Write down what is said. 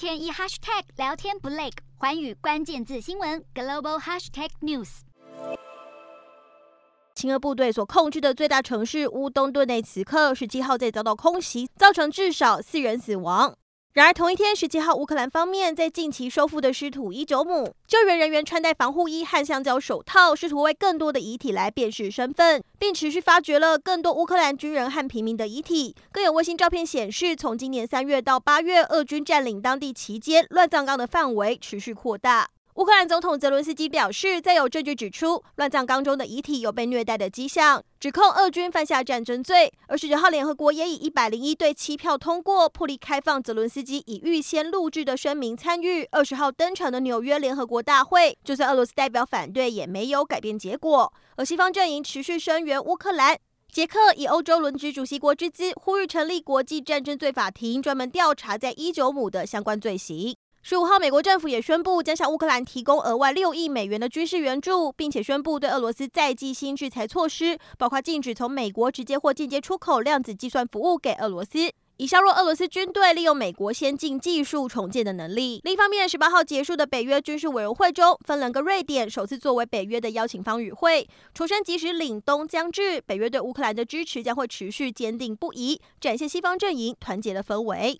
天一 hashtag 聊天不累，环宇关键字新闻 global hashtag news。亲俄部队所控制的最大城市乌东顿内此刻十七号在遭到空袭，造成至少四人死亡。然而，同一天，十七号，乌克兰方面在近期收复的失土伊久姆，救援人员穿戴防护衣和橡胶手套，试图为更多的遗体来辨识身份，并持续发掘了更多乌克兰军人和平民的遗体。更有卫星照片显示，从今年三月到八月，俄军占领当地期间，乱葬岗的范围持续扩大。乌克兰总统泽伦斯基表示，再有证据指出乱葬岗中的遗体有被虐待的迹象，指控俄军犯下战争罪。而十九号，联合国也以一百零一对七票通过，破例开放泽伦斯基以预先录制的声明参与二十号登场的纽约联合国大会。就算俄罗斯代表反对，也没有改变结果。而西方阵营持续声援乌克兰，捷克以欧洲轮值主席国之姿，呼吁成立国际战争罪法庭，专门调查在伊久姆的相关罪行。十五号，美国政府也宣布将向乌克兰提供额外六亿美元的军事援助，并且宣布对俄罗斯再祭新制裁措施，包括禁止从美国直接或间接出口量子计算服务给俄罗斯，以削弱俄罗斯军队利用美国先进技术重建的能力。另一方面，十八号结束的北约军事委员会中，芬兰跟瑞典首次作为北约的邀请方与会，重申即使凛冬将至，北约对乌克兰的支持将会持续坚定不移，展现西方阵营团结的氛围。